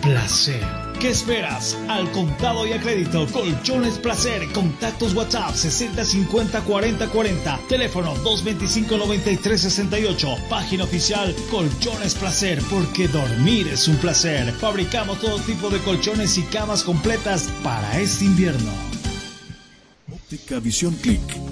placer. ¿Qué esperas? Al contado y a crédito, Colchones Placer. Contactos WhatsApp 60 50 40 40. Teléfono 225 93 68. Página oficial Colchones Placer, porque dormir es un placer. Fabricamos todo tipo de colchones y camas completas para este invierno. Óptica Visión Click.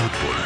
Cabina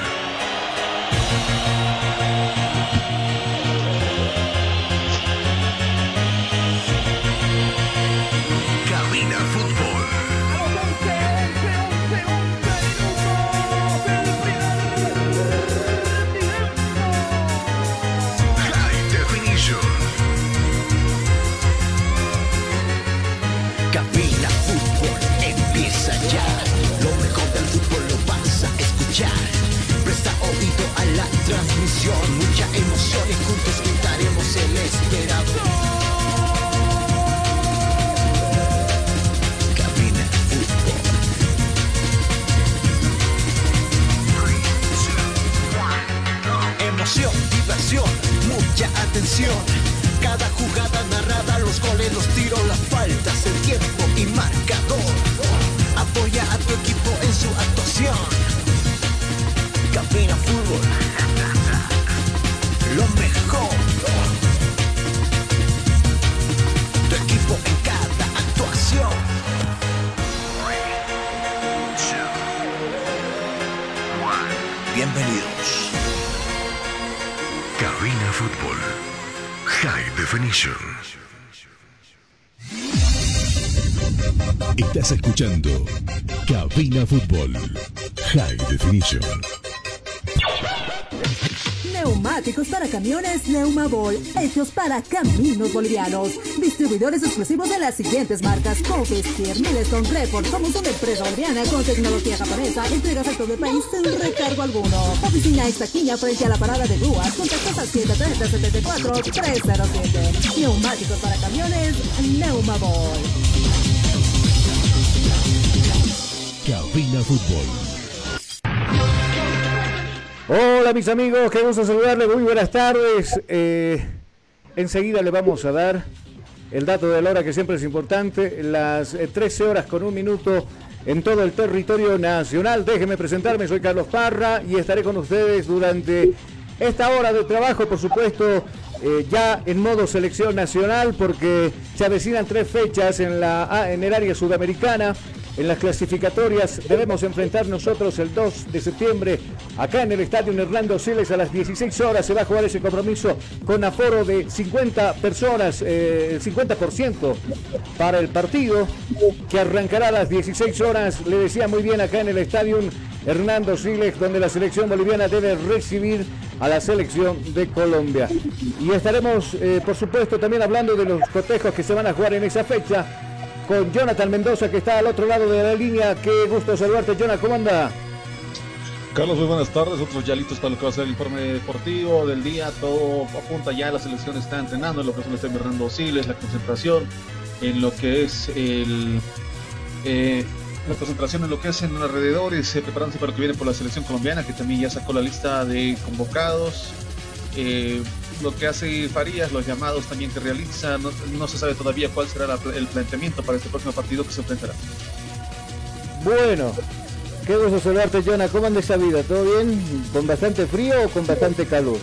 Fútbol. High Definition. Neumáticos para camiones Neumabol, hechos para caminos bolivianos. Distribuidores exclusivos de las siguientes marcas: Cofestier, Milestone, Report. Somos una empresa boliviana con tecnología japonesa. Entregas a todo el país sin recargo alguno. Oficina Estaquiña frente a la parada de grúas. Contactos al 730 74 307. Neumáticos para camiones Neumabol. Hola mis amigos, qué gusto saludarles, muy buenas tardes. Eh, enseguida le vamos a dar el dato de la hora que siempre es importante, las eh, 13 horas con un minuto en todo el territorio nacional. Déjenme presentarme, soy Carlos Parra y estaré con ustedes durante esta hora de trabajo, por supuesto, eh, ya en modo selección nacional, porque se avecinan tres fechas en, la, en el área sudamericana. En las clasificatorias debemos enfrentar nosotros el 2 de septiembre acá en el estadio Hernando Siles a las 16 horas. Se va a jugar ese compromiso con aforo de 50 personas, eh, el 50% para el partido que arrancará a las 16 horas. Le decía muy bien acá en el estadio Hernando Siles, donde la selección boliviana debe recibir a la selección de Colombia. Y estaremos, eh, por supuesto, también hablando de los cotejos que se van a jugar en esa fecha con Jonathan Mendoza que está al otro lado de la línea. Qué gusto saludarte, Jonathan. ¿Cómo anda? Carlos, muy buenas tardes. Otros ya listos para lo que va a ser el informe deportivo del día. Todo apunta ya, la selección está entrenando en lo que son los Hernando Siles, la concentración, en lo que es el, eh, la concentración en lo que es en los alrededores, eh, preparándose para lo que viene por la selección colombiana, que también ya sacó la lista de convocados. Eh, lo que hace Farías, los llamados también que realiza, no, no se sabe todavía cuál será la, el planteamiento para este próximo partido que se enfrentará. Bueno, qué gusto saludarte, Jonah. ¿Cómo anda esa vida? ¿Todo bien? ¿Con bastante frío o con bastante calor?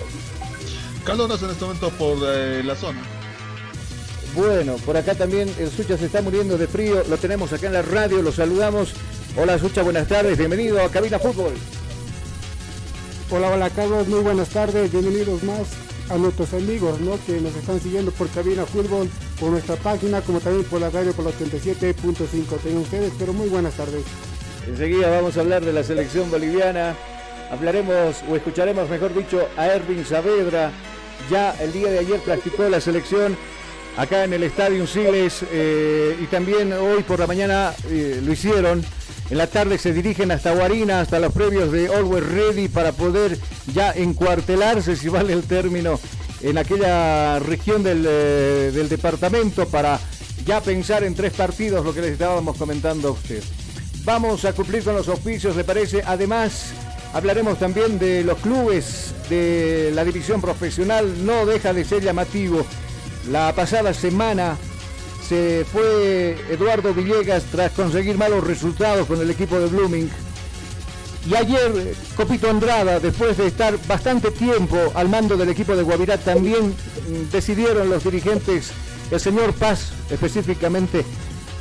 Calor en este momento por eh, la zona. Bueno, por acá también el Sucha se está muriendo de frío. Lo tenemos acá en la radio, lo saludamos. Hola Sucha, buenas tardes. Bienvenido a Cabina Fútbol. Hola, hola Carlos, muy buenas tardes. Bienvenidos más a nuestros amigos ¿no? que nos están siguiendo por Cabina Fútbol, por nuestra página, como también por la radio por los 37.5. Tengan ustedes, pero muy buenas tardes. Enseguida vamos a hablar de la selección boliviana. Hablaremos o escucharemos, mejor dicho, a Erwin Saavedra. Ya el día de ayer practicó la selección acá en el Estadio Siles eh, y también hoy por la mañana eh, lo hicieron. En la tarde se dirigen hasta Guarina, hasta los previos de Always Ready para poder ya encuartelarse, si vale el término, en aquella región del, eh, del departamento para ya pensar en tres partidos, lo que les estábamos comentando a usted. Vamos a cumplir con los auspicios, ¿le parece? Además, hablaremos también de los clubes de la división profesional. No deja de ser llamativo. La pasada semana se fue Eduardo Villegas tras conseguir malos resultados con el equipo de Blooming. Y ayer Copito Andrada, después de estar bastante tiempo al mando del equipo de Guavirá, también mm, decidieron los dirigentes, el señor Paz específicamente,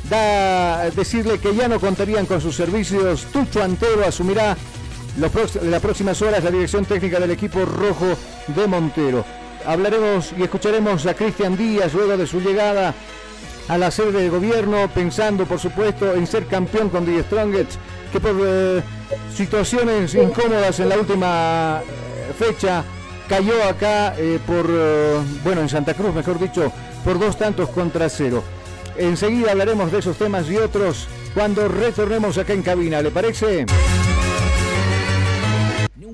da decirle que ya no contarían con sus servicios. Tucho Antero asumirá los las próximas horas la dirección técnica del equipo rojo de Montero. Hablaremos y escucharemos a Cristian Díaz luego de su llegada a la sede de gobierno, pensando por supuesto en ser campeón con The Strongest, que por eh, situaciones incómodas en la última eh, fecha cayó acá eh, por, bueno, en Santa Cruz, mejor dicho, por dos tantos contra cero. Enseguida hablaremos de esos temas y otros cuando retornemos acá en cabina, ¿le parece?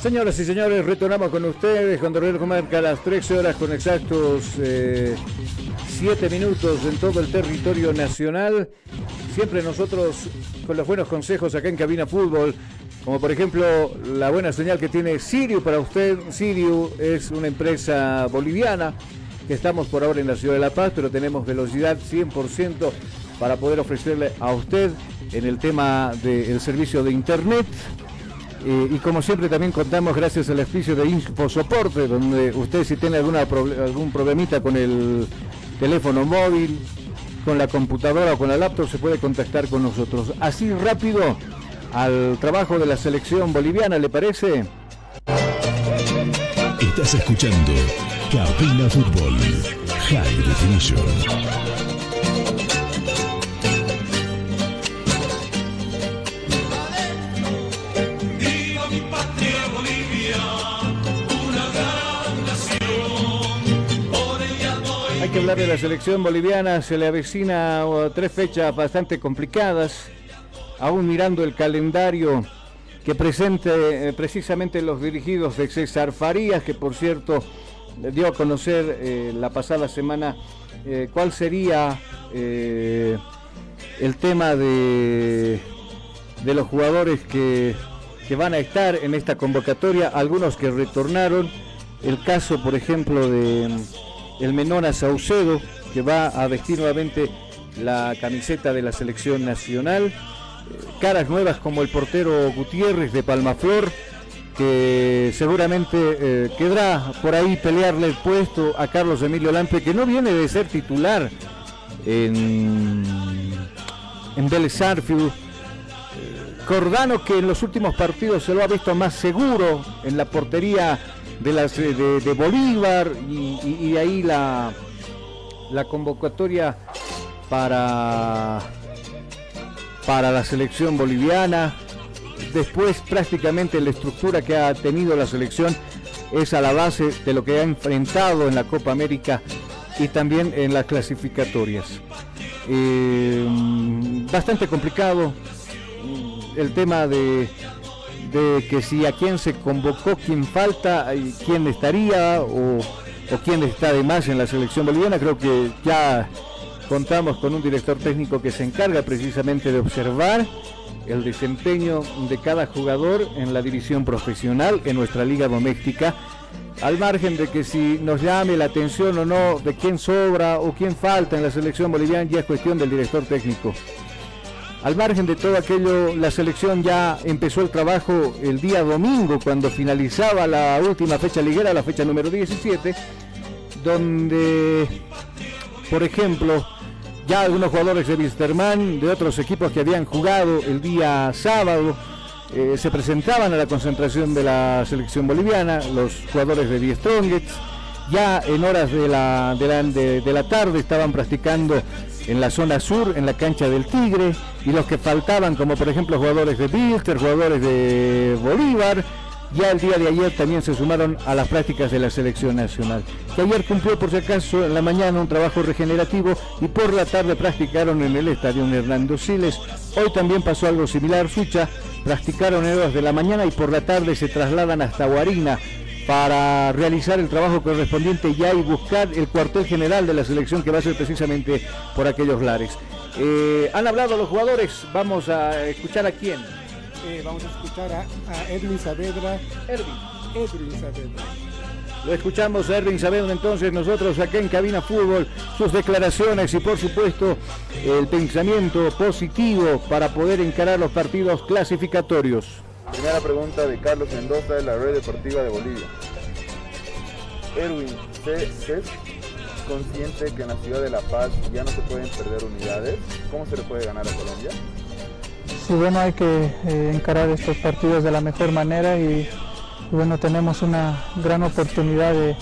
Señoras y señores, retornamos con ustedes cuando el reloj marca las 13 horas con exactos 7 minutos en todo el territorio nacional. Siempre nosotros con los buenos consejos acá en Cabina Fútbol, como por ejemplo la buena señal que tiene Sirio para usted. Sirio es una empresa boliviana que estamos por ahora en la ciudad de La Paz, pero tenemos velocidad 100% para poder ofrecerle a usted en el tema del servicio de Internet. Eh, y como siempre también contamos gracias al auspicio de InfoSoporte, donde usted si tiene alguna algún problemita con el teléfono móvil, con la computadora o con la laptop, se puede contactar con nosotros. Así rápido al trabajo de la selección boliviana, ¿le parece? Estás escuchando Cabina Fútbol. High Definition. Hablar de la selección boliviana, se le avecina uh, tres fechas bastante complicadas, aún mirando el calendario que presente eh, precisamente los dirigidos de César Farías, que por cierto dio a conocer eh, la pasada semana eh, cuál sería eh, el tema de, de los jugadores que, que van a estar en esta convocatoria, algunos que retornaron, el caso por ejemplo de el Menona Saucedo, que va a vestir nuevamente la camiseta de la selección nacional, Eh, caras nuevas como el portero Gutiérrez de Palmaflor, que seguramente eh, quedará por ahí pelearle el puesto a Carlos Emilio Lampe, que no viene de ser titular en, en Vélez eh, Jordano que en los últimos partidos se lo ha visto más seguro en la portería de, las, de, de Bolívar y ahí la, la convocatoria para, para la selección boliviana. Después prácticamente la estructura que ha tenido la selección es a la base de lo que ha enfrentado en la Copa América y también en las clasificatorias. Eh, bastante complicado el tema de, de que si a quién se convocó, quién falta, y quién estaría o, o quién está de más en la selección boliviana. Creo que ya contamos con un director técnico que se encarga precisamente de observar el desempeño de cada jugador en la división profesional en nuestra liga doméstica, al margen de que si nos llame la atención o no de quién sobra o quién falta en la selección boliviana, ya es cuestión del director técnico. Al margen de todo aquello, la selección ya empezó el trabajo el día domingo, cuando finalizaba la última fecha liguera, la fecha número 17, donde, por ejemplo, ya algunos jugadores de Wisterman, de otros equipos que habían jugado el día sábado, eh, se presentaban a la concentración de la selección boliviana, los jugadores de Die Strongets, ya en horas de la, de la, de- de la tarde estaban practicando en la zona sur, en la cancha del Tigre, y los que faltaban, como por ejemplo jugadores de Bilster, jugadores de Bolívar, ya el día de ayer también se sumaron a las prácticas de la selección nacional. Que ayer cumplió por si acaso en la mañana un trabajo regenerativo y por la tarde practicaron en el estadio Hernando Siles. Hoy también pasó algo similar, Sucha, practicaron en horas de la mañana y por la tarde se trasladan hasta Guarina para realizar el trabajo correspondiente ya y buscar el cuartel general de la selección que va a ser precisamente por aquellos lares. Eh, han hablado los jugadores, vamos a escuchar a quién. Eh, vamos a escuchar a, a Edwin Saavedra. Edwin Saavedra. Lo escuchamos a Erwin Saavedra entonces nosotros acá en Cabina Fútbol, sus declaraciones y por supuesto el pensamiento positivo para poder encarar los partidos clasificatorios. Primera pregunta de Carlos Mendoza de la Red Deportiva de Bolivia. Erwin, ¿se, se es consciente que en la ciudad de La Paz ya no se pueden perder unidades? ¿Cómo se le puede ganar a Colombia? Sí, bueno, hay que eh, encarar estos partidos de la mejor manera y, bueno, tenemos una gran oportunidad de,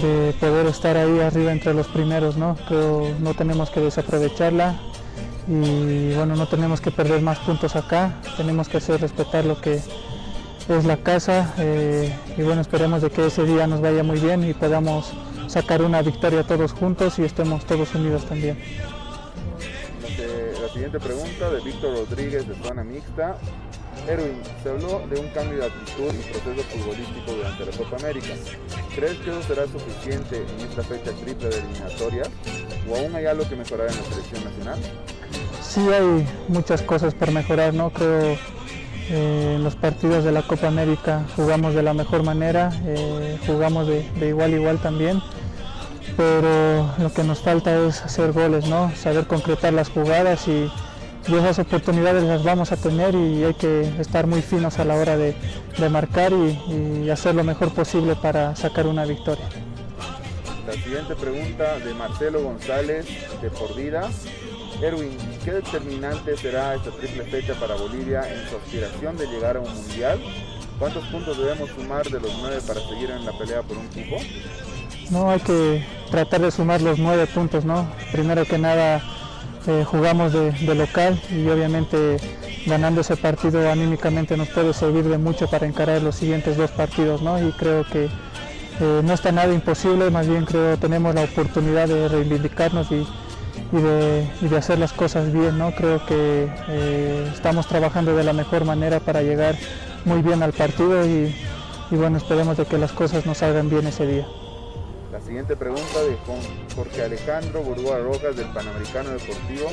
de poder estar ahí arriba entre los primeros, ¿no? Creo no tenemos que desaprovecharla y bueno, no tenemos que perder más puntos acá, tenemos que hacer respetar lo que es la casa eh, y bueno, esperemos de que ese día nos vaya muy bien y podamos sacar una victoria todos juntos y estemos todos unidos también. La, siguiente pregunta de Víctor Rodríguez de Zona Mixta. Erwin, se habló de un cambio de actitud y proceso futbolístico durante la Copa América. ¿Crees que eso será suficiente en esta fecha triple de eliminatorias? ¿O aún hay algo que mejorar en la selección nacional? Sí hay muchas cosas por mejorar, ¿no? Creo eh, en los partidos de la Copa América jugamos de la mejor manera, eh, jugamos de, igual a igual también, pero lo que nos falta es hacer goles, ¿no? Saber concretar las jugadas y, esas oportunidades las vamos a tener y hay que estar muy finos a la hora de, marcar y, hacer lo mejor posible para sacar una victoria. La siguiente pregunta de Marcelo González de Por Vida. Erwin, ¿qué determinante será esta triple fecha para Bolivia en su aspiración de llegar a un mundial? ¿Cuántos puntos debemos sumar de los nueve para seguir en la pelea por un cupo? No, hay que tratar de sumar los nueve puntos, ¿no? Primero que nada eh, jugamos de, local y obviamente ganando ese partido anímicamente nos puede servir de mucho para encarar los siguientes dos partidos, ¿no? Y creo que eh, no está nada imposible, más bien creo tenemos la oportunidad de reivindicarnos y, y de, y de hacer las cosas bien, ¿no? Creo que eh, estamos trabajando de la mejor manera para llegar muy bien al partido y, y bueno, esperemos de que las cosas nos salgan bien ese día. La siguiente pregunta de Jorge Alejandro Burgoa Rojas del Panamericano Deportivo.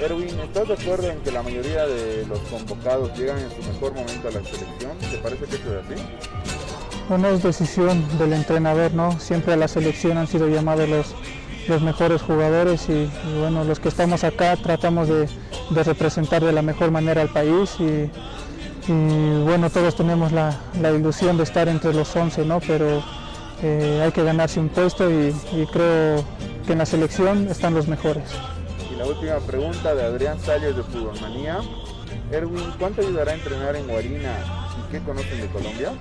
Erwin, ¿estás de acuerdo en que la mayoría de los convocados llegan en su mejor momento a la selección? ¿Te parece que eso es así? Bueno, es decisión del entrenador, ¿no? Siempre a la selección han sido llamados los, los mejores jugadores y, bueno, los que estamos acá tratamos de, representar de la mejor manera al país y, bueno, todos tenemos la, ilusión de estar entre los 11, ¿no? Pero eh, hay que ganarse un puesto y, creo que en la selección están los mejores. Y la última pregunta de Adrián Salles de Fútbol Manía. Erwin, ¿cuánto ayudará a entrenar en Guarina y qué conocen de Colombia?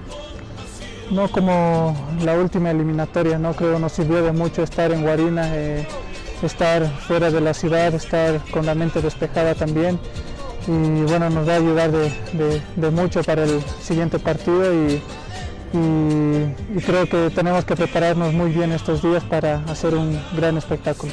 No como la última eliminatoria, no creo nos sirvió de mucho estar en Guarina, eh, estar fuera de la ciudad, estar con la mente despejada también y bueno, nos va a ayudar de, de- mucho para el siguiente partido y, y- y creo que tenemos que prepararnos muy bien estos días para hacer un gran espectáculo.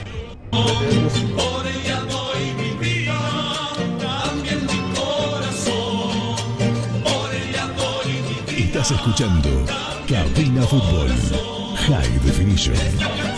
Estás escuchando Cabina Fútbol High Definition.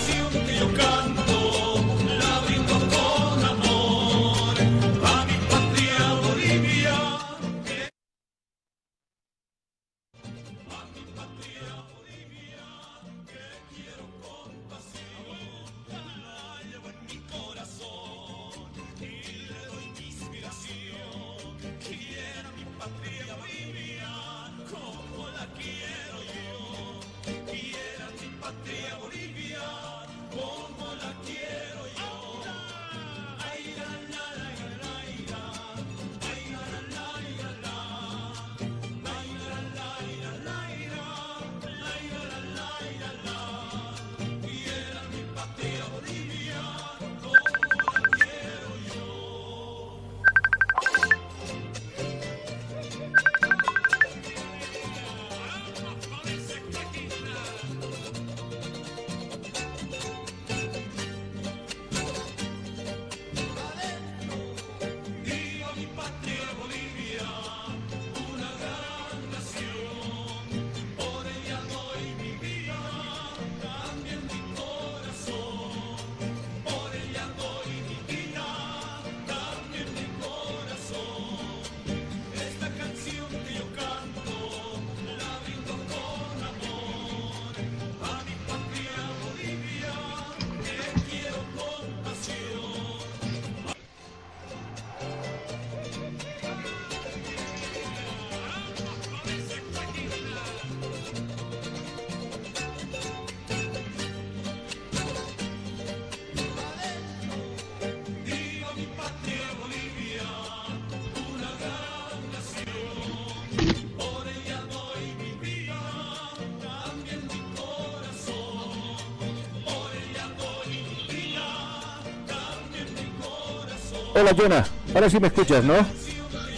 Hola, Jonah. Ahora sí me escuchas, ¿no?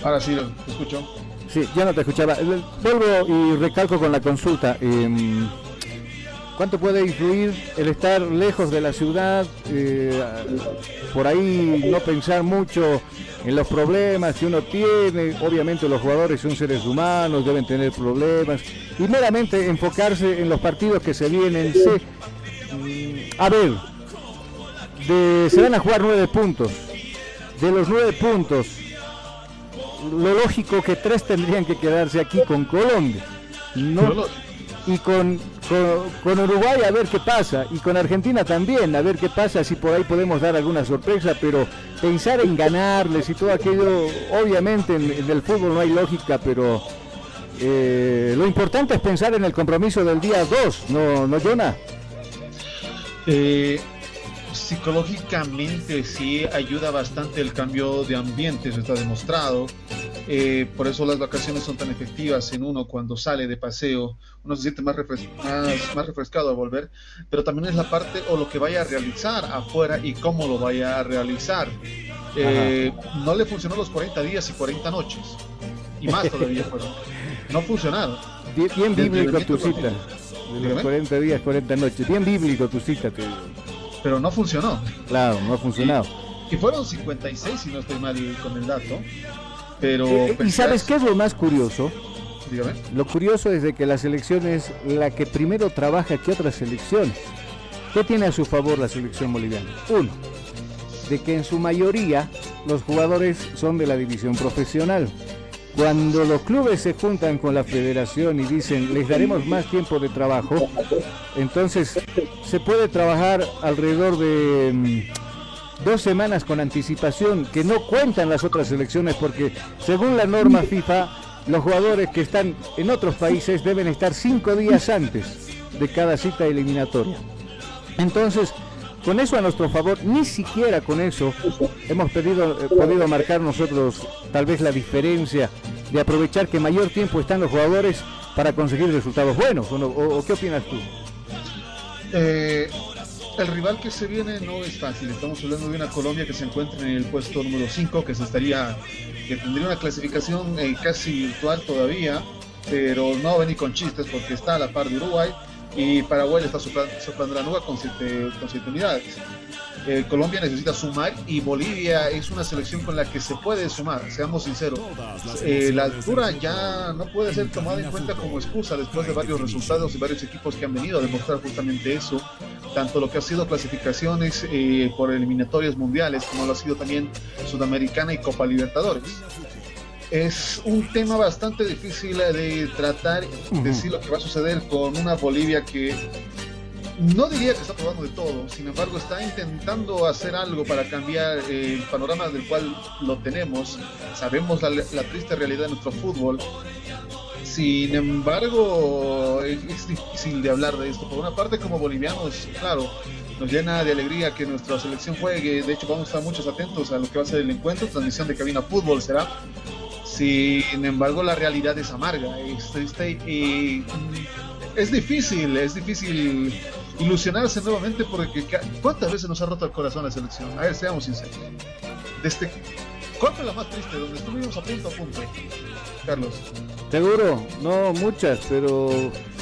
Ahora sí, lo escucho. Sí, ya no te escuchaba. El- Vuelvo y recalco con la consulta. em, ¿Cuánto puede influir el estar lejos de la ciudad? eh, por ahí no pensar mucho en los problemas que uno tiene. Obviamente los jugadores son seres humanos, deben tener problemas. Y meramente enfocarse en los partidos que se vienen. Se- mm, a ver, de- se van a jugar nueve puntos. De los nueve puntos, lo lógico que tres tendrían que quedarse aquí con Colombia. No, y con, con, con Uruguay a ver qué pasa. Y con Argentina también, a ver qué pasa, si por ahí podemos dar alguna sorpresa. Pero pensar en ganarles y todo aquello, obviamente en, en el fútbol no hay lógica, pero eh, lo importante es pensar en el compromiso del día 2, ¿no, no Jonah? Eh, psicológicamente sí ayuda bastante el cambio de ambiente, eso está demostrado. Eh, por eso las vacaciones son tan efectivas en uno cuando sale de paseo, uno se siente más, refres- más, más refrescado al volver, pero también es la parte o lo que vaya a realizar afuera y cómo lo vaya a realizar. Eh, no le funcionó los 40 días y 40 noches, y más todavía fueron. No funcionaron. Bien, bien bíblico tu cita. De los Dígame. 40 días, 40 noches. Bien bíblico tu cita, te digo. Pero no funcionó. Claro, no ha funcionado. Y fueron 56, si no estoy mal con el dato. Pero. Eh, ¿Y sabes qué es lo más curioso? Dígame. Lo curioso es de que la selección es la que primero trabaja que otras selecciones. ¿Qué tiene a su favor la selección boliviana? Uno, de que en su mayoría los jugadores son de la división profesional. Cuando los clubes se juntan con la federación y dicen les daremos más tiempo de trabajo, entonces se puede trabajar alrededor de mm, dos semanas con anticipación que no cuentan las otras selecciones porque según la norma FIFA los jugadores que están en otros países deben estar cinco días antes de cada cita eliminatoria. Entonces, con eso a nuestro favor, ni siquiera con eso hemos eh, podido marcar nosotros tal vez la diferencia de aprovechar que mayor tiempo están los jugadores para conseguir resultados buenos. ¿O, qué opinas tú? Eh, el rival que se viene no es fácil. Estamos hablando de una Colombia que se encuentra en el puesto número 5, que se estaría, que tendría una clasificación eh, casi virtual todavía, pero no va con chistes porque está a la par de Uruguay y Paraguay le está sopla- soplando la nuca con siete, con siete unidades. Eh, Colombia necesita sumar y Bolivia es una selección con la que se puede sumar, seamos sinceros. Eh, la altura ya no puede ser tomada en cuenta como excusa después de varios resultados y varios equipos que han venido a demostrar justamente eso, tanto lo que ha sido clasificaciones eh, por eliminatorias mundiales como lo ha sido también Sudamericana y Copa Libertadores. Es un tema bastante difícil de tratar, decir lo que va a suceder con una Bolivia que no diría que está probando de todo, sin embargo está intentando hacer algo para cambiar el panorama del cual lo tenemos. Sabemos la, la triste realidad de nuestro fútbol. Sin embargo, es difícil de hablar de esto. Por una parte, como bolivianos, claro, nos llena de alegría que nuestra selección juegue. De hecho, vamos a estar muchos atentos a lo que va a ser el encuentro. Transmisión de cabina fútbol será. Sin embargo, la realidad es amarga, es triste y es difícil, es difícil ilusionarse nuevamente porque ¿cuántas veces nos ha roto el corazón la selección? A ver, seamos sinceros. Desde, ¿Cuál fue la más triste? Donde estuvimos a punto a punto, Carlos. Seguro, no muchas, pero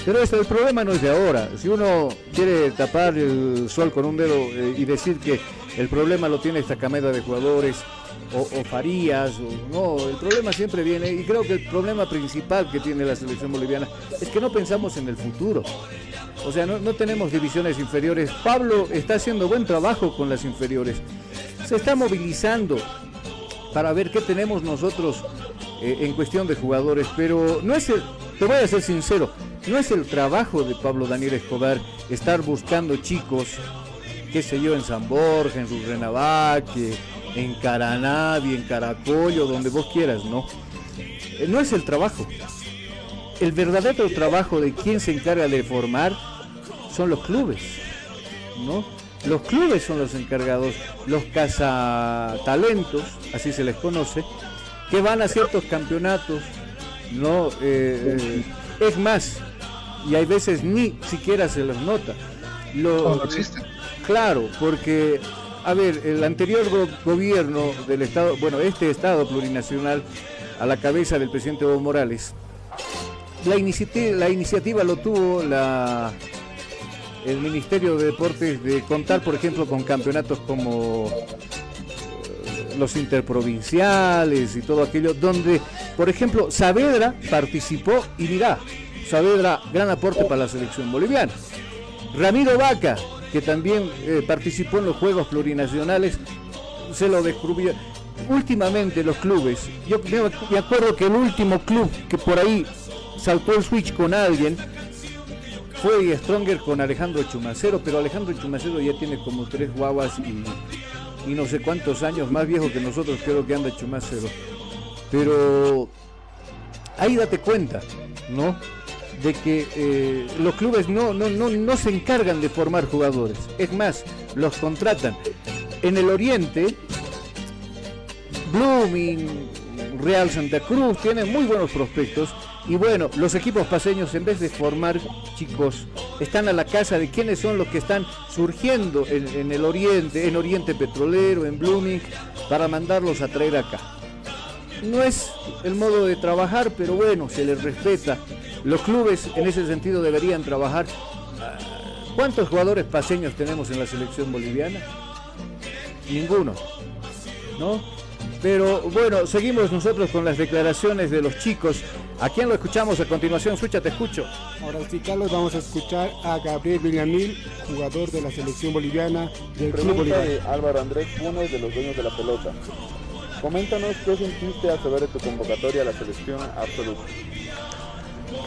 pero este, el problema no es de ahora. Si uno quiere tapar el sol con un dedo eh, y decir que el problema lo tiene esta camada de jugadores o, Farías, o, no, el problema siempre viene y creo que el problema principal que tiene la selección boliviana es que no pensamos en el futuro. O sea, no, no tenemos divisiones inferiores. Pablo está haciendo buen trabajo con las inferiores. Se está movilizando para ver qué tenemos nosotros eh, en cuestión de jugadores, pero no es el, te voy a ser sincero, no es el trabajo de Pablo Daniel Escobar estar buscando chicos, qué sé yo, en San Borja, en Rurrenabaque, en Caranavi, en Caracollo, donde vos quieras, ¿no? Eh, no es el trabajo. El verdadero trabajo de quien se encarga de formar son los clubes, ¿no? Los clubes son los encargados, los cazatalentos, así se les conoce, que van a ciertos campeonatos, ¿no? Eh, es más, y hay veces ni siquiera se los nota. Lo- no. Claro, porque, a ver, el anterior go- gobierno del Estado, bueno, este Estado plurinacional, a la cabeza del presidente Evo Morales, la iniciativa, la iniciativa lo tuvo el Ministerio de Deportes de contar, por ejemplo, con campeonatos como eh, los interprovinciales y todo aquello, donde, por ejemplo, Saavedra participó y mirá, Saavedra, gran aporte para la selección boliviana. Ramiro Vaca, que también eh, participó en los Juegos Plurinacionales, se lo descubrió. Últimamente los clubes, yo me acuerdo que el último club que por ahí saltó el switch con alguien fue Stronger con Alejandro Chumacero, pero Alejandro Chumacero ya tiene como tres guaguas y, y no sé cuántos años, más viejo que nosotros creo que anda Chumacero. Pero ahí date cuenta, ¿no? De que eh, los clubes no, no, no, no se encargan de formar jugadores. Es más, los contratan. En el Oriente, Blooming, Real Santa Cruz tienen muy buenos prospectos. Y bueno, los equipos paseños en vez de formar chicos, están a la casa de quiénes son los que están surgiendo en, en el Oriente, en Oriente Petrolero, en Blooming, para mandarlos a traer acá. No es el modo de trabajar, pero bueno, se les respeta. Los clubes en ese sentido deberían trabajar. ¿Cuántos jugadores paseños tenemos en la selección boliviana? Ninguno. ¿No? Pero bueno, seguimos nosotros con las declaraciones de los chicos. ¿A quién lo escuchamos a continuación? Sucha, te escucho. Ahora sí, Carlos, vamos a escuchar a Gabriel Villamil, jugador de la selección boliviana del Club Pregunta Bolívar. de Álvaro Andrés Funes de los dueños de la pelota. Coméntanos qué sentiste al saber de tu convocatoria a la selección absoluta.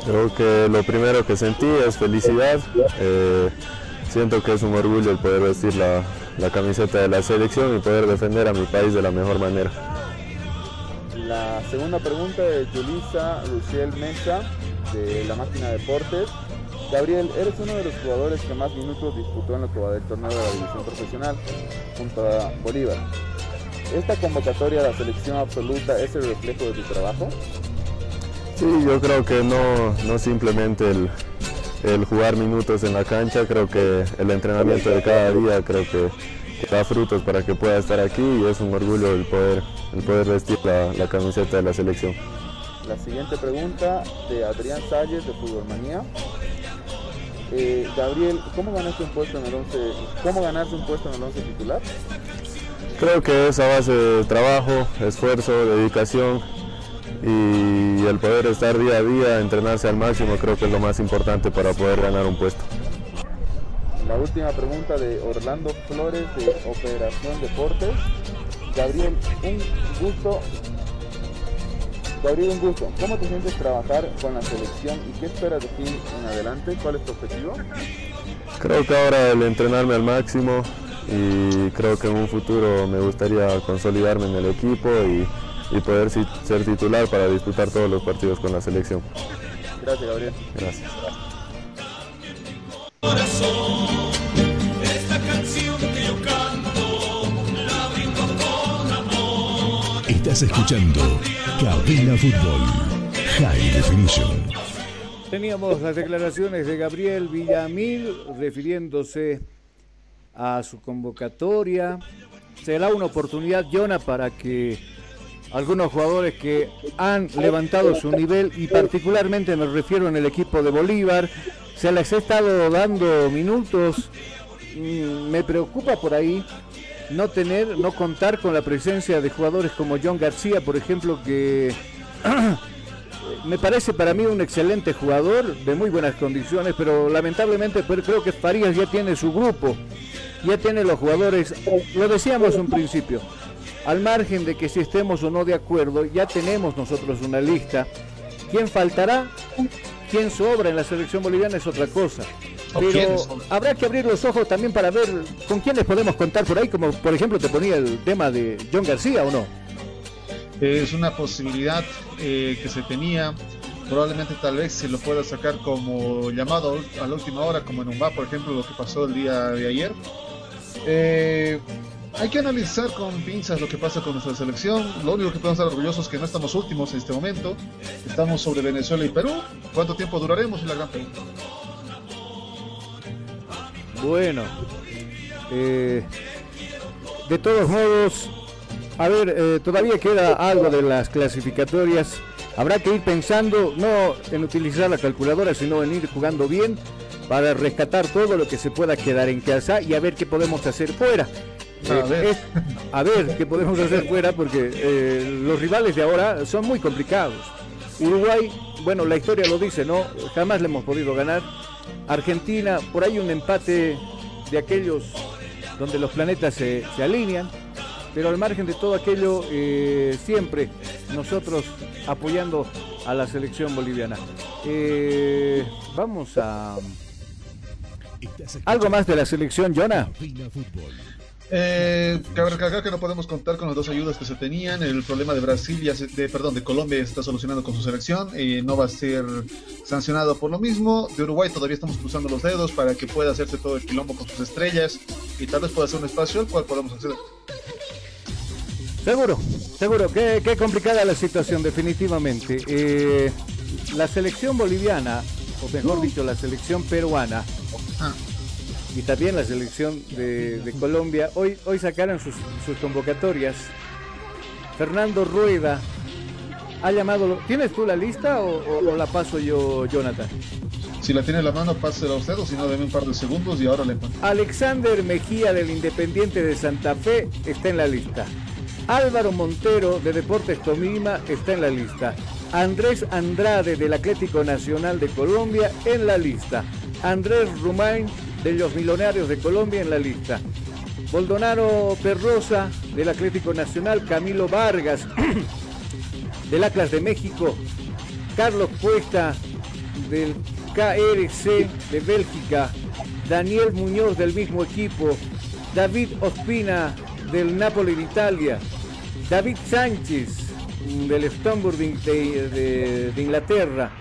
Creo que lo primero que sentí es felicidad. Eh, siento que es un orgullo el poder vestir la, la camiseta de la selección y poder defender a mi país de la mejor manera. La segunda pregunta de Julissa Luciel Mesa de la Máquina Deportes. Gabriel, eres uno de los jugadores que más minutos disputó en lo que va del torneo de la división profesional junto a Bolívar. ¿Esta convocatoria a la selección absoluta es el reflejo de tu trabajo? Sí, yo creo que no, no simplemente el, el jugar minutos en la cancha, creo que el entrenamiento de cada día creo que, da frutos para que pueda estar aquí y es un orgullo el poder, el poder vestir la, la camiseta de la selección. La siguiente pregunta de Adrián Salles de Fútbol Manía. Eh, Gabriel, ¿cómo ganaste un puesto en el 11? ¿Cómo ganarse un puesto en el 11 titular? Creo que es a base de trabajo, esfuerzo, dedicación y el poder estar día a día, entrenarse al máximo, creo que es lo más importante para poder ganar un puesto. La última pregunta de Orlando Flores de Operación Deportes. Gabriel, un gusto. Gabriel, un gusto. ¿Cómo te sientes trabajar con la selección y qué esperas de ti en adelante? ¿Cuál es tu objetivo? Creo que ahora el entrenarme al máximo y creo que en un futuro me gustaría consolidarme en el equipo y, y poder ser titular para disputar todos los partidos con la selección. Gracias, Gabriel. Gracias. Esta canción que yo canto la brindo con amor. Estás escuchando Cabina Fútbol High Definition. Teníamos las declaraciones de Gabriel Villamil refiriéndose a su convocatoria. Será una oportunidad, Jonah, para que algunos jugadores que han levantado su nivel y particularmente me refiero en el equipo de Bolívar, se les ha estado dando minutos. Mm, Me preocupa por ahí no tener, no contar con la presencia de jugadores como John García, por ejemplo, que me parece para mí un excelente jugador, de muy buenas condiciones, pero lamentablemente pero creo que Farías ya tiene su grupo, ya tiene los jugadores, lo decíamos un principio, al margen de que si estemos o no de acuerdo, ya tenemos nosotros una lista. ¿Quién faltará? ¿Quién sobra en la selección boliviana es otra cosa? ¿O Pero habrá que abrir los ojos también para ver con quiénes podemos contar por ahí, como por ejemplo te ponía el tema de John García o no. Es una posibilidad eh, que se tenía. Probablemente tal vez se lo pueda sacar como llamado a la última hora, como en un bar, por ejemplo, lo que pasó el día de ayer. Eh, hay que analizar con pinzas lo que pasa con nuestra selección. Lo único que podemos estar orgullosos es que no estamos últimos en este momento. Estamos sobre Venezuela y Perú. ¿Cuánto tiempo duraremos? Es la gran pregunta. Bueno, eh, de todos modos, a ver, eh, todavía queda algo de las clasificatorias. Habrá que ir pensando no en utilizar la calculadora, sino en ir jugando bien para rescatar todo lo que se pueda quedar en casa y a ver qué podemos hacer fuera. A ver. es- a ver qué podemos hacer fuera porque eh, los rivales de ahora son muy complicados. Uruguay, bueno, la historia lo dice, ¿no? Jamás le hemos podido ganar. Argentina, por ahí un empate de aquellos donde los planetas se, se alinean, pero al margen de todo aquello, eh, siempre nosotros apoyando a la selección boliviana. Eh, vamos a... ¿Algo más de la selección, Jonah? Eh, cabe recalcar que no podemos contar con las dos ayudas que se tenían. El problema de Brasil, ya se- de, perdón, de Colombia está solucionando con su selección. eh, no va a ser sancionado por lo mismo. De Uruguay todavía estamos cruzando los dedos para que pueda hacerse todo el quilombo con sus estrellas y tal vez pueda ser un espacio al cual podamos acceder. Seguro, seguro, qué, qué complicada la situación, definitivamente. Eh, la selección boliviana, o mejor dicho, la selección peruana, y también la selección de, de Colombia, hoy, hoy sacaron sus, sus convocatorias. Fernando Rueda ha llamado. ¿Tienes tú la lista o, o- o la paso yo, Jonathan? Si la tiene en la mano, pásela a usted o si no, deme un par de segundos y ahora le encuentro. Alexander Mejía del Independiente de Santa Fe está en la lista. Álvaro Montero de Deportes Tolima está en la lista. Andrés Andrade del Atlético Nacional de Colombia en la lista. Andrés Rumain de los Millonarios de Colombia en la lista. Boldonaro Perrosa del Atlético Nacional. Camilo Vargas del Atlas de México. Carlos Cuesta del KRC de Bélgica, Daniel Muñoz del mismo equipo, David Ospina del Napoli de Italia, David Sánchez del Stamford de- de- de Inglaterra,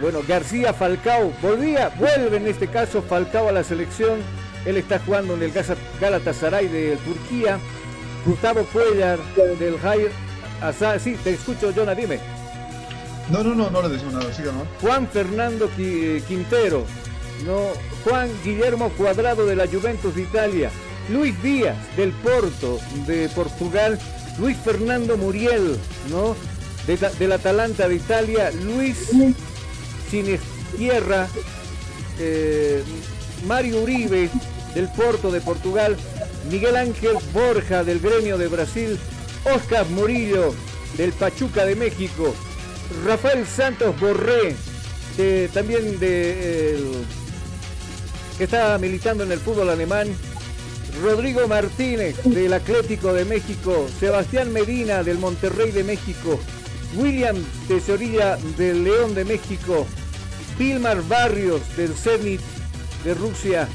Bueno, García Falcao volvía, vuelve en este caso Falcao a la selección. Él está jugando en el Galatasaray de Turquía. Gustavo Cuellar del Jair Asa- Sí, te escucho, Jonah, dime. No, no, no, no le decimos nada, siga, ¿no? Juan Fernando Qui- Quintero, no, Juan Guillermo Cuadrado de la Juventus de Italia, Luis Díaz del Porto de Portugal, Luis Fernando Muriel, ¿no? De del Atalanta de Italia, Luis Sinestierra, eh, Mario Uribe del Porto de Portugal, Miguel Ángel Borja del Gremio de Brasil, Oscar Murillo del Pachuca de México, Rafael Santos Borré, de- también de que está militando en el fútbol alemán, Rodrigo Martínez del Atlético de México, Sebastián Medina del Monterrey de México, William Tesorilla del León de México, Vilmar Barrios del Zenit de Rusia,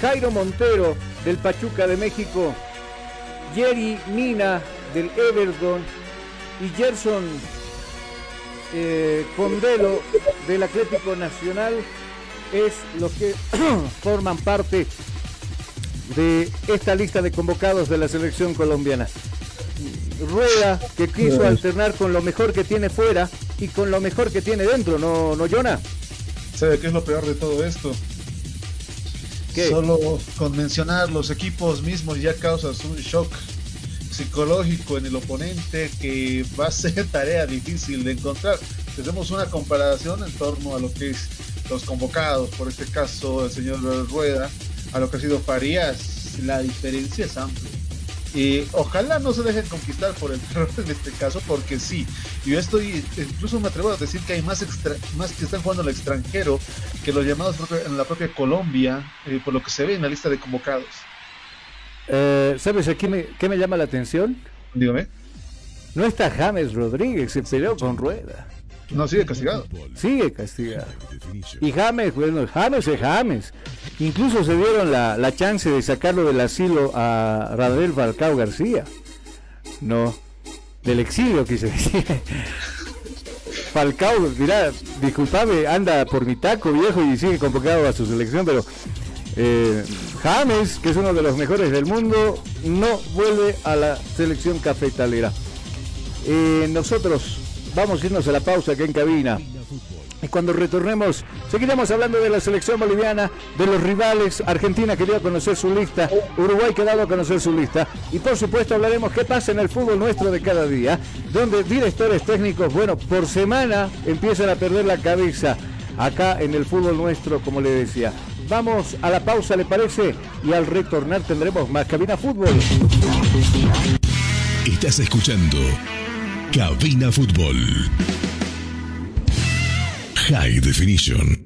Jairo Montero del Pachuca de México, Jerry Mina del Everton y Gerson eh, Condelo del Atlético Nacional es los que forman parte de esta lista de convocados de la selección colombiana. Rueda que quiso alternar con lo mejor que tiene fuera y con lo mejor que tiene dentro, ¿no, no Jonah? ¿Sabe qué es lo peor de todo esto? Solo con mencionar los equipos mismos ya causas un shock psicológico en el oponente que va a ser tarea difícil de encontrar. Hacemos una comparación en torno a lo que es los convocados, por este caso el señor Rueda, a lo que ha sido Farías, la diferencia es amplia. Y ojalá no se dejen conquistar por el terror en este caso, porque sí, yo estoy, incluso me atrevo a decir que hay más, extra- más que están jugando al extranjero que los llamados en la propia Colombia, eh, por lo que se ve en la lista de convocados. Eh, ¿Sabes aquí me, qué me llama la atención? Dígame. No está James Rodríguez, se peleó con Rueda. No, sigue castigado. Sigue castigado. Y James, bueno, James es James. Incluso se dieron la, la chance de sacarlo del asilo a Radel Falcao García. No, del exilio quise decir. Falcao, mira, disculpame, anda por mi taco viejo y sigue convocado a su selección, pero eh, James, que es uno de los mejores del mundo, no vuelve a la selección cafetalera. Eh, nosotros vamos a irnos a la pausa aquí en cabina. Y cuando retornemos, seguiremos hablando de la selección boliviana, de los rivales. Argentina que dio a conocer su lista, Uruguay que ha dado a conocer su lista. Y por supuesto hablaremos qué pasa en el fútbol nuestro de cada día, donde directores técnicos, bueno, por semana empiezan a perder la cabeza acá en el fútbol nuestro, como le decía. Vamos a la pausa, ¿le parece? Y al retornar tendremos más cabina fútbol. Estás escuchando Cabina Fútbol. High Definition.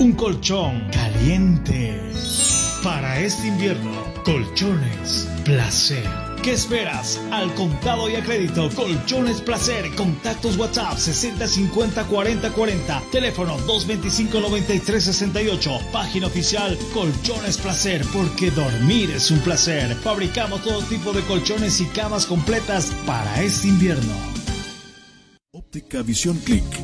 Un colchón caliente. Para este invierno, colchones placer. ¿Qué esperas? Al contado y a crédito, Colchones Placer. Contactos WhatsApp 6050 40 40. Teléfono 225 93 68. Página oficial Colchones Placer, porque dormir es un placer. Fabricamos todo tipo de colchones y camas completas para este invierno. Óptica Visión Click.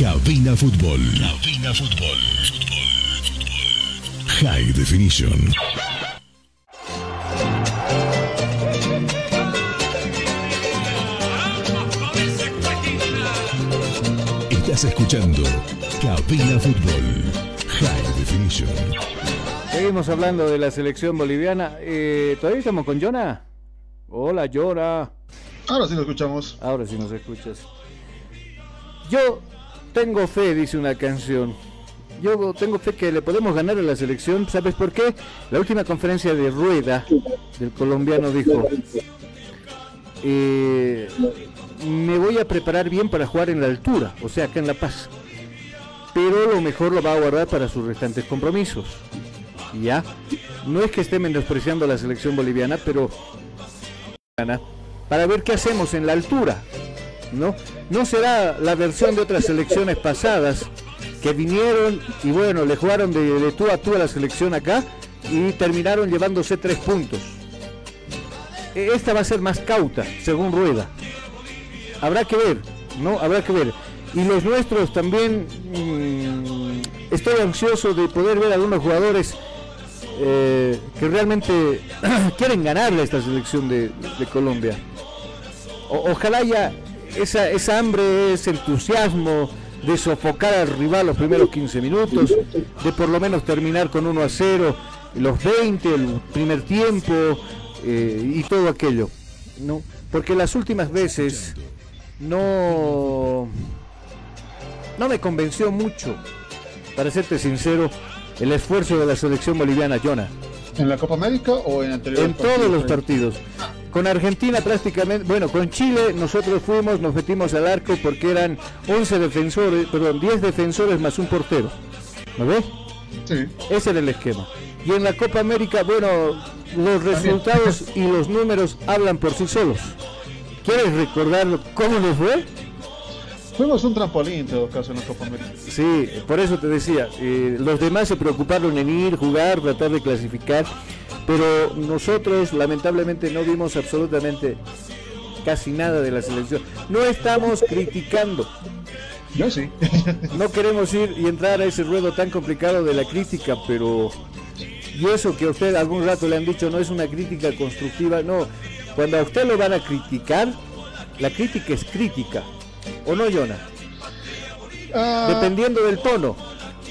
Cabina Fútbol. Cabina Fútbol. High Definition. Estás escuchando Cabina Fútbol. High Definition. Seguimos hablando de la selección boliviana. Eh, ¿Todavía estamos con Jonah? Hola, Jonah. Ahora sí lo escuchamos. Ahora sí nos escuchas. Yo tengo fe, dice una canción. Yo tengo fe que le podemos ganar a la selección. ¿Sabes por qué? La última conferencia de Rueda, del colombiano, dijo: eh, Me voy a preparar bien para jugar en la altura, o sea, acá en La Paz. Pero lo mejor lo va a guardar para sus restantes compromisos. ¿Ya? No es que esté menospreciando a la selección boliviana, pero para ver qué hacemos en la altura. ¿No? No será la versión de otras selecciones pasadas que vinieron y bueno, le jugaron de, de tú a tú a la selección acá y terminaron llevándose tres puntos. E- Esta va a ser más cauta, según Rueda. Habrá que ver, ¿no? Habrá que ver. Y los nuestros también, mm, estoy ansioso de poder ver a algunos jugadores eh, que realmente quieren ganarle a esta selección de, Colombia. Ojalá ya esa, esa hambre, ese entusiasmo de sofocar al rival los primeros 15 minutos, de por lo menos terminar con 1 a 0, los 20, el primer tiempo eh, y todo aquello. No, porque las últimas veces no no me convenció mucho, para serte sincero, el esfuerzo de la selección boliviana, Jonah. ¿En la Copa América o en anteriores En todos los partidos. Con Argentina prácticamente, bueno, con Chile nosotros fuimos, nos metimos al arco porque eran 11 defensores, perdón, 10 defensores más un portero. ¿No ves? Sí. Ese era el esquema. Y en la Copa América, bueno, los resultados y los números hablan por sí solos. ¿Quieres recordar cómo nos fue? Fuimos un trampolín en todo caso en la Copa América. Sí, por eso te decía, eh, los demás se preocuparon en ir, jugar, tratar de clasificar, pero nosotros lamentablemente no vimos absolutamente casi nada de la selección. No estamos criticando. Yo sí. No queremos ir y entrar a ese ruedo tan complicado de la crítica, pero y eso que a usted algún rato le han dicho no es una crítica constructiva, no. Cuando a usted lo van a criticar, la crítica es crítica. ¿O no, Jonah? Ah, Dependiendo del tono,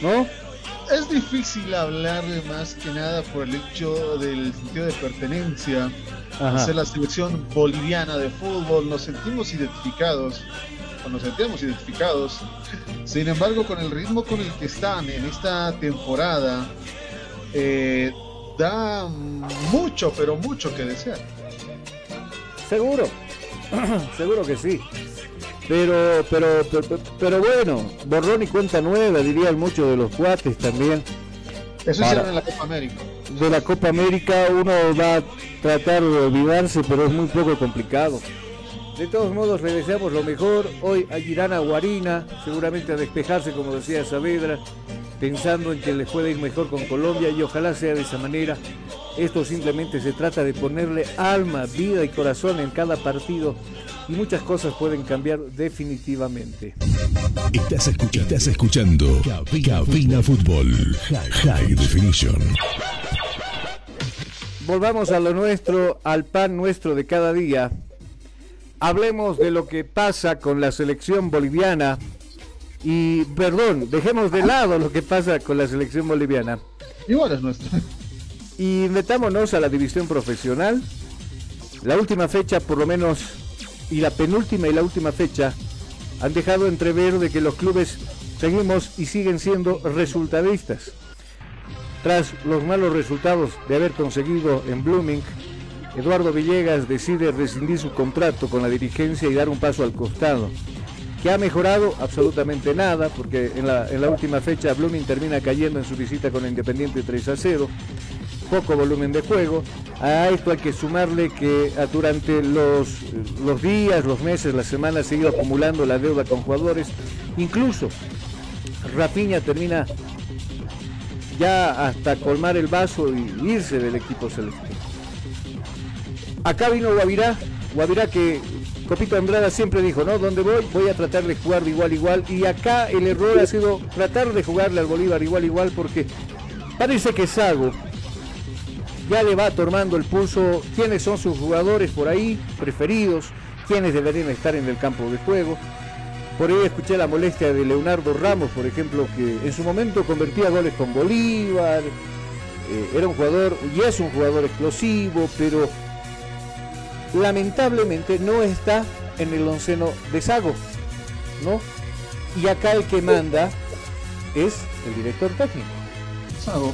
¿no? Es difícil hablar de más que nada por el hecho del sentido de pertenencia. Ser la selección boliviana de fútbol, nos sentimos identificados, o nos sentimos identificados. Sin embargo, con el ritmo con el que están en esta temporada, eh, da mucho, pero mucho que desear. Seguro, seguro que sí. Pero, pero, pero, pero bueno, borrón y cuenta nueva, dirían muchos de los cuates también. Eso hicieron en la Copa América. De la Copa América uno va a tratar de olvidarse, pero es muy poco complicado. De todos modos, le deseamos lo mejor. Hoy a Guarina, seguramente a despejarse, como decía Saavedra, pensando en que les puede ir mejor con Colombia y ojalá sea de esa manera. Esto simplemente se trata de ponerle alma, vida y corazón en cada partido y muchas cosas pueden cambiar definitivamente. Estás escuchando, estás escuchando Cabina Fútbol High Definition. Volvamos a lo nuestro, al pan nuestro de cada día. Hablemos de lo que pasa con la selección boliviana. Y, perdón, dejemos de lado lo que pasa con la selección boliviana. Igual es nuestro. Y metámonos a la división profesional. La última fecha, por lo menos, y la penúltima y la última fecha, han dejado entrever de que los clubes seguimos y siguen siendo resultadistas. Tras los malos resultados de haber conseguido en Blooming, Eduardo Villegas decide rescindir su contrato con la dirigencia y dar un paso al costado. ¿Que ha mejorado? Absolutamente nada, porque en la, última fecha Blooming termina cayendo en su visita con Independiente 3 a 0. Poco volumen de juego. A esto hay que sumarle que ah, durante los, los días, los meses, las semanas se ha ido acumulando la deuda con jugadores. Incluso Rafinha termina ya hasta colmar el vaso y irse del equipo celeste. Acá vino Guavirá, Guavirá que Copito Andrada siempre dijo, ¿no? Donde voy, voy a tratar de jugar de igual igual. Y acá el error ha sido tratar de jugarle al Bolívar igual igual porque parece que Sago ya le va tomando el pulso quiénes son sus jugadores por ahí preferidos, quiénes deberían estar en el campo de juego. Por ahí escuché la molestia de Leonardo Ramos, por ejemplo, que en su momento convertía goles con Bolívar, eh, era un jugador y es un jugador explosivo, pero lamentablemente no está en el onceno de Sago, ¿no? Y acá el que manda es el director técnico. Sago.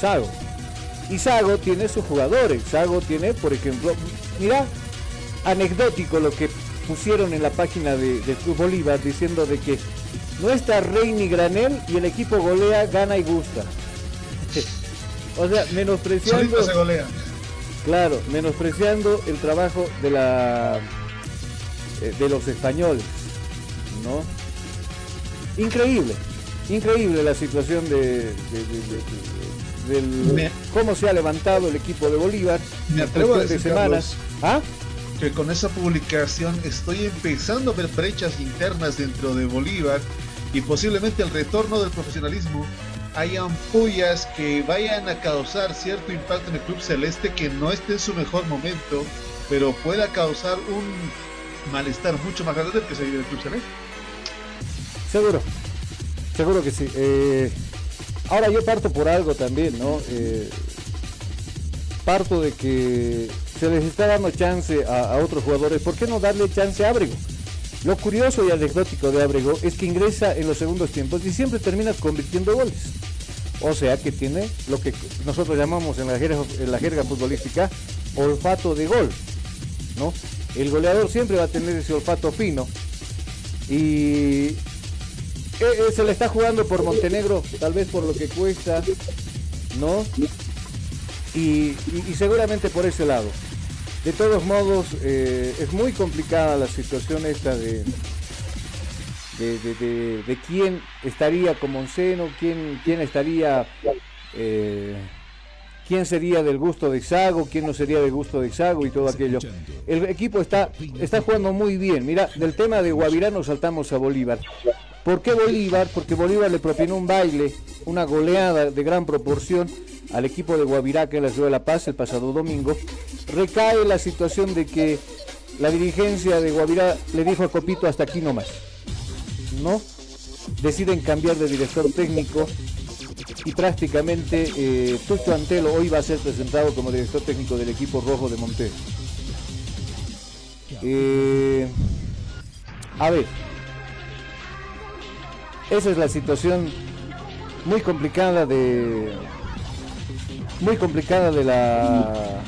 Sago. Y Sago tiene sus jugadores. Sago tiene, por ejemplo, mira, anecdótico lo que pusieron en la página de, de Club Bolívar diciendo de que no está Rey ni Granel y el equipo golea, gana y gusta. o sea, menospreciando. Solito se golea. Claro, menospreciando el trabajo de la eh, de los españoles, ¿no? Increíble, increíble la situación de, de- de- de- de- del Me- cómo se ha levantado el equipo de Bolívar Me atrevo a de decir. ¿Ah? que con esa publicación estoy empezando a ver brechas internas dentro de Bolívar y posiblemente el retorno del profesionalismo hay ampollas que vayan a causar cierto impacto en el club celeste que no esté en su mejor momento, pero pueda causar un malestar mucho más grande del que se vive en el club celeste. Seguro, seguro que sí. Eh, ahora yo parto por algo también, ¿no? Eh, parto de que se les está dando chance a, otros jugadores, ¿por qué no darle chance a Ábrego? Lo curioso y anecdótico de Ábrego es que ingresa en los segundos tiempos y siempre termina convirtiendo goles. O sea que tiene lo que nosotros llamamos en la jerga, en la jerga futbolística olfato de gol. ¿no? El goleador siempre va a tener ese olfato fino. Y eh, eh, se le está jugando por Montenegro, tal vez por lo que cuesta, ¿no? Y, seguramente por ese lado. De todos modos, eh, es muy complicada la situación esta de, de, de- quién estaría como onceno, quién, quién estaría, quién sería del gusto de Xago, quién no sería del gusto de Xago y todo aquello. El equipo está, está jugando muy bien. Mira, del tema de Guavirá nos saltamos a Bolívar. ¿Por qué Bolívar? Porque Bolívar le propinó un baile, una goleada de gran proporción al equipo de Guavirá que en la ciudad de La Paz el pasado domingo. Recae la situación de que la dirigencia de Guavirá le dijo a Copito hasta aquí nomás. ¿No? Deciden cambiar de director técnico y prácticamente eh, Tucho Antelo hoy va a ser presentado como director técnico del equipo rojo de Monte. Eh, a ver, esa es la situación muy complicada de muy complicada de la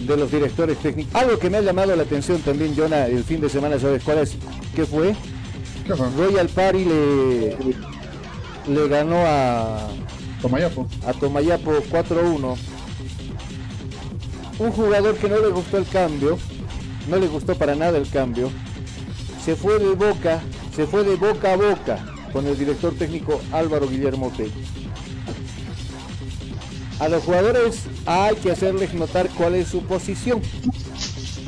de los directores técnicos. Algo que me ha llamado la atención también, Jonah, el fin de semana, ¿sabes cuál es? ¿Qué fue? Royal Party le, le ganó a Tomayapo. a Tomayapo 4-1. Un jugador que no le gustó el cambio, no le gustó para nada el cambio, se fue de boca, se fue de boca a boca con el director técnico Álvaro Guillermo Tell. A los jugadores hay que hacerles notar cuál es su posición.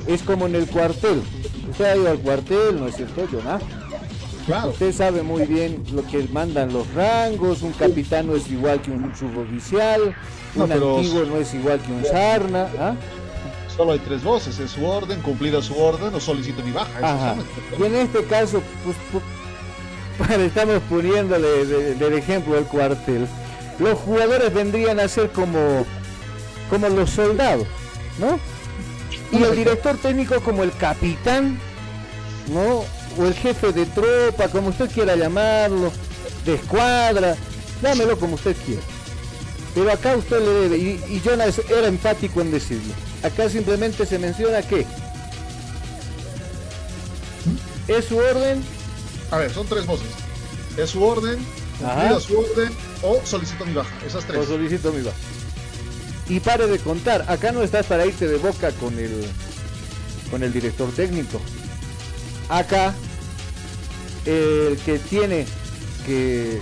Es como en el cuartel. Usted ha ido al cuartel, ¿no es cierto, Jonah? Claro. Usted sabe muy bien lo que mandan los rangos, un capitán no es igual que un suboficial, No, un pero- antiguo no es igual que un sarna. ¿ah? Solo hay tres voces, es su orden, cumplida su orden o solicito mi baja. Ajá. Y en este caso, pues, pu- bueno, estamos poniéndole de- del ejemplo el cuartel. Los jugadores vendrían a ser como, como los soldados, ¿no? Y el director técnico como el capitán, ¿no? O el jefe de tropa, como usted quiera llamarlo, de escuadra, dámelo como usted quiera. Pero acá usted le debe, y, y Jonas era enfático en decirlo. Acá simplemente se menciona que es su orden. A ver, son tres voces. Es su orden, cumplida su orden o solicito mi baja. Esas tres. O solicito mi baja. Y pare de contar, acá no estás para irte de boca con el con el director técnico. Acá el que tiene que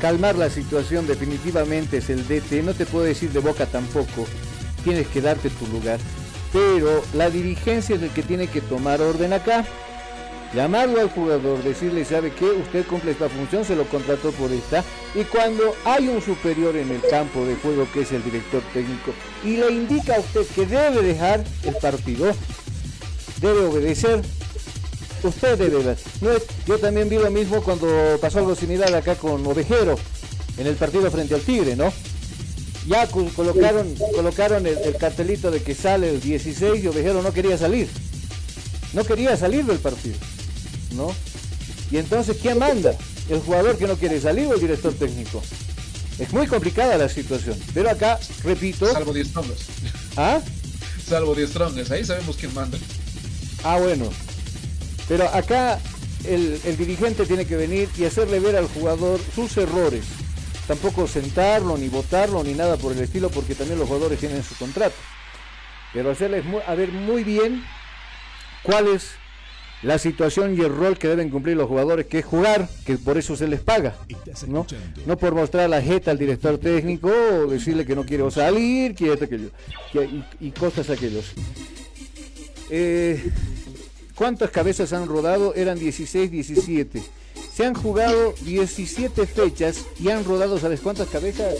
calmar la situación definitivamente es el DT, no te puedo decir de boca tampoco, tienes que darte tu lugar, pero la dirigencia es el que tiene que tomar orden acá, llamarlo al jugador, decirle, ¿sabe qué? Usted cumple esta función, se lo contrató por esta, y cuando hay un superior en el campo de juego que es el director técnico, y le indica a usted que debe dejar el partido, debe obedecer, usted debe ver. Yo también vi lo mismo cuando pasó algo similar acá con Ovejero, en el partido frente al Tigre, ¿no? Ya colocaron, colocaron el, el cartelito de que sale el 16 y Ovejero no quería salir. No quería salir del partido, ¿no? Y entonces, ¿quién manda? ¿El jugador que no quiere salir o el director técnico? Es muy complicada la situación. Pero acá, repito. Salvo 10 strongers. ¿Ah? Salvo 10 strongers. Ahí sabemos quién manda. Ah, bueno. Pero acá el, el dirigente tiene que venir y hacerle ver al jugador sus errores. Tampoco sentarlo, ni votarlo, ni nada por el estilo, porque también los jugadores tienen su contrato. Pero hacerles a ver muy bien cuál es la situación y el rol que deben cumplir los jugadores, que es jugar, que por eso se les paga. No, no por mostrar la jeta al director técnico o decirle que no quiere salir, que esto, aquello, que- y, y cosas aquellos. Eh, ¿Cuántas cabezas han rodado? Eran 16, 17. Se han jugado 17 fechas y han rodado, ¿sabes cuántas cabezas?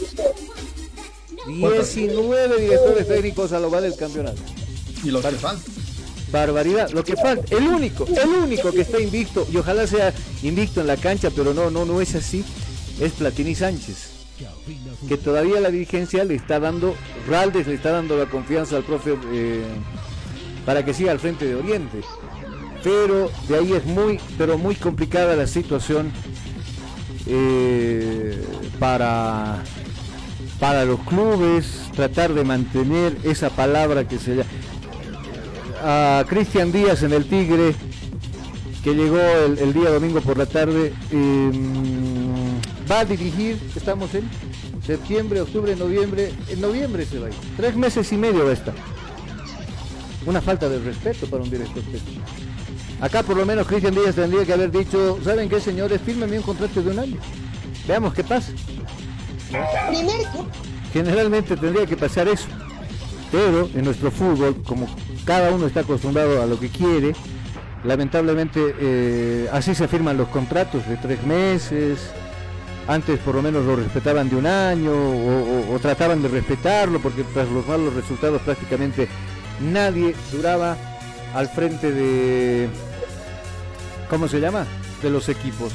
19 directores técnicos a lo va del campeonato. Y los que faltan. Barbaridad. Lo que falta, el único, el único que está invicto, y ojalá sea invicto en la cancha, pero no, no, no es así, es Platini Sánchez. que todavía la dirigencia le está dando, Raldes le está dando la confianza al profe eh, para que siga al frente de Oriente. Pero de ahí es muy, pero muy complicada la situación eh, para, para los clubes, tratar de mantener esa palabra que se. A Cristian Díaz en el Tigre, que llegó el, día domingo por la tarde, eh, va a dirigir, estamos en septiembre, octubre, noviembre, en noviembre se va a ir. Tres meses y medio va a estar. Una falta de respeto para un director técnico. Acá por lo menos Cristian Díaz tendría que haber dicho, ¿saben qué señores? Fírmenme un contrato de un año. Veamos qué pasa. Generalmente tendría que pasar eso. Pero en nuestro fútbol, como cada uno está acostumbrado a lo que quiere, lamentablemente eh, así se firman los contratos de tres meses. Antes por lo menos lo respetaban de un año o, o- o trataban de respetarlo porque tras los malos resultados prácticamente nadie duraba al frente de... ¿Cómo se llama? De los equipos.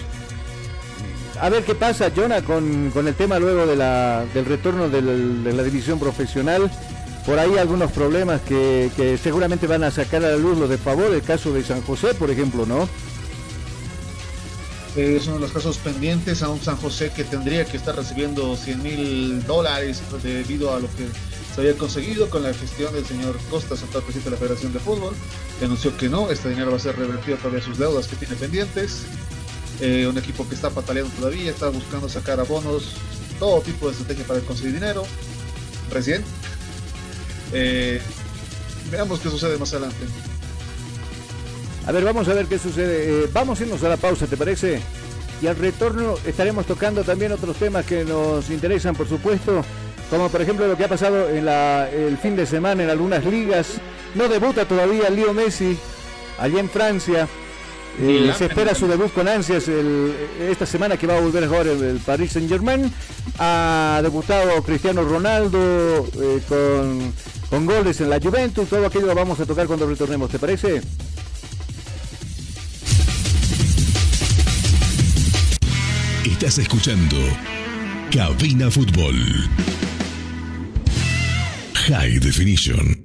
A ver qué pasa, Jonah, con, con el tema luego de la, del retorno de la división profesional. Por ahí algunos problemas que, que seguramente van a sacar a la luz lo de favor, el caso de San José, por ejemplo, ¿no? Eh, Es uno de los casos pendientes a un San José que tendría que estar recibiendo 100 mil dólares debido a lo que se había conseguido con la gestión del señor Costa, actual presidente de la Federación de Fútbol. que anunció que no, este dinero va a ser revertido a sus deudas que tiene pendientes. Eh, un equipo que está pataleando todavía, está buscando sacar abonos, todo tipo de estrategia para conseguir dinero. Recién. Eh, veamos qué sucede más adelante. A ver, vamos a ver qué sucede. Eh, vamos a irnos a la pausa, ¿te parece? Y al retorno estaremos tocando también otros temas que nos interesan, por supuesto, como por ejemplo lo que ha pasado en la- el fin de semana en algunas ligas. No debuta todavía Leo Messi allá en Francia. Eh, se espera su debut con ansias el- esta semana que va a volver a jugar el, el Paris Saint Germain. Ha debutado Cristiano Ronaldo eh, con, con goles en la Juventus. Todo aquello lo vamos a tocar cuando retornemos, ¿te parece? Estás escuchando Cabina Fútbol. High Definition.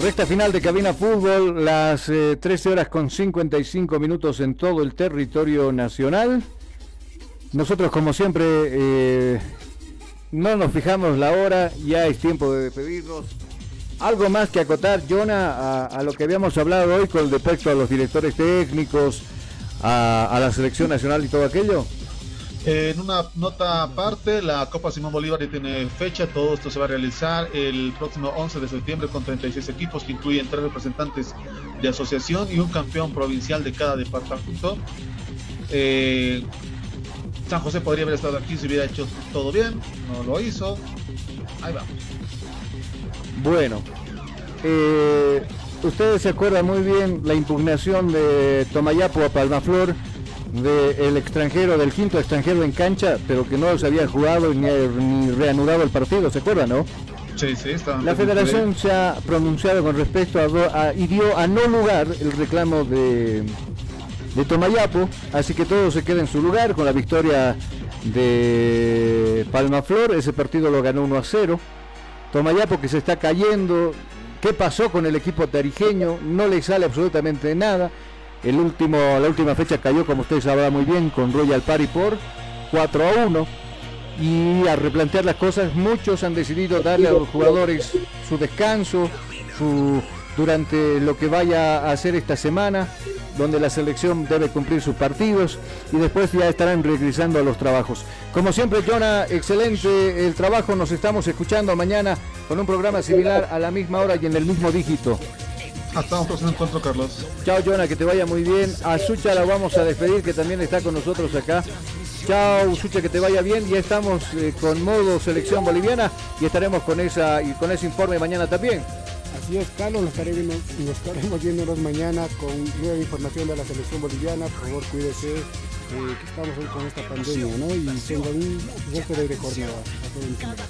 Recta final de Cabina Fútbol, las eh, 13 horas con 55 minutos en todo el territorio nacional. Nosotros, como siempre, eh, no nos fijamos la hora, ya es tiempo de despedirnos. Algo más que acotar, Jonah, a, lo que habíamos hablado hoy con respecto a los directores técnicos, a la selección nacional y todo aquello. En una nota aparte, la Copa Simón Bolívar tiene fecha, todo esto se va a realizar el próximo 11 de septiembre con 36 equipos que incluyen tres representantes de asociación y un campeón provincial de cada departamento. Eh, San José podría haber estado aquí si hubiera hecho todo bien, no lo hizo. Ahí vamos. Bueno, eh, ustedes se acuerdan muy bien la impugnación de Tomayapo a Palmaflor del extranjero, del quinto extranjero en cancha, pero que no se había jugado ni, ni reanudado el partido, ¿se acuerdan, no? Sí, sí, está. La federación se ha pronunciado con respecto a, a- y dio a no lugar el reclamo de, de Tomayapo, así que todo se queda en su lugar con la victoria de Palmaflor, ese partido lo ganó 1 a 0. Tomayapo que se está cayendo, ¿qué pasó con el equipo tarijeño? No le sale absolutamente nada. El último, la última fecha cayó, como ustedes sabrán muy bien, con Royal Party por 4 a 1 y a replantear las cosas, muchos han decidido darle a los jugadores su descanso, durante lo que vaya a hacer esta semana, donde la selección debe cumplir sus partidos y después ya estarán regresando a los trabajos. Como siempre, Jonah, excelente el trabajo, nos estamos escuchando mañana con un programa similar a la misma hora y en el mismo dígito. Hasta un próximo encuentro, Carlos. Chao, Jonah, que te vaya muy bien. A Sucha la vamos a despedir, que también está con nosotros acá. Chao, Sucha, que te vaya bien. Ya estamos eh, con modo selección boliviana y estaremos con esa y con ese informe mañana también. Así es, Carlos, nos estaremos, nos estaremos viéndonos mañana con nueva información de la selección boliviana. Por favor, cuídese, eh, estamos hoy con esta pandemia, ¿no? Y tengan un resto de jornada. a todos mis amigos.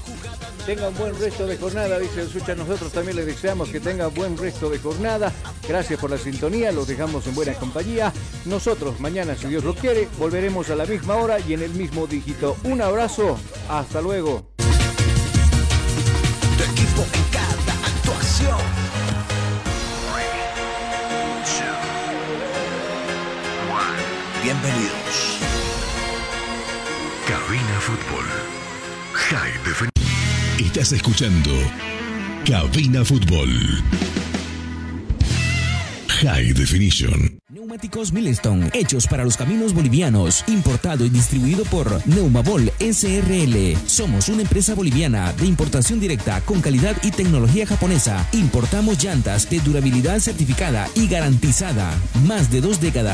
Tenga un buen resto de jornada, dice el Sucha. Nosotros también les deseamos que tenga buen resto de jornada. Gracias por la sintonía, los dejamos en buena compañía. Nosotros mañana, si Dios lo quiere, volveremos a la misma hora y en el mismo dígito. Un abrazo, hasta luego. Estás escuchando Cabina Fútbol High Definition. Neumáticos Milestone, hechos para los caminos bolivianos, importado y distribuido por Neumabol SRL. Somos una empresa boliviana de importación directa con calidad y tecnología japonesa. Importamos llantas de durabilidad certificada y garantizada. Más de dos décadas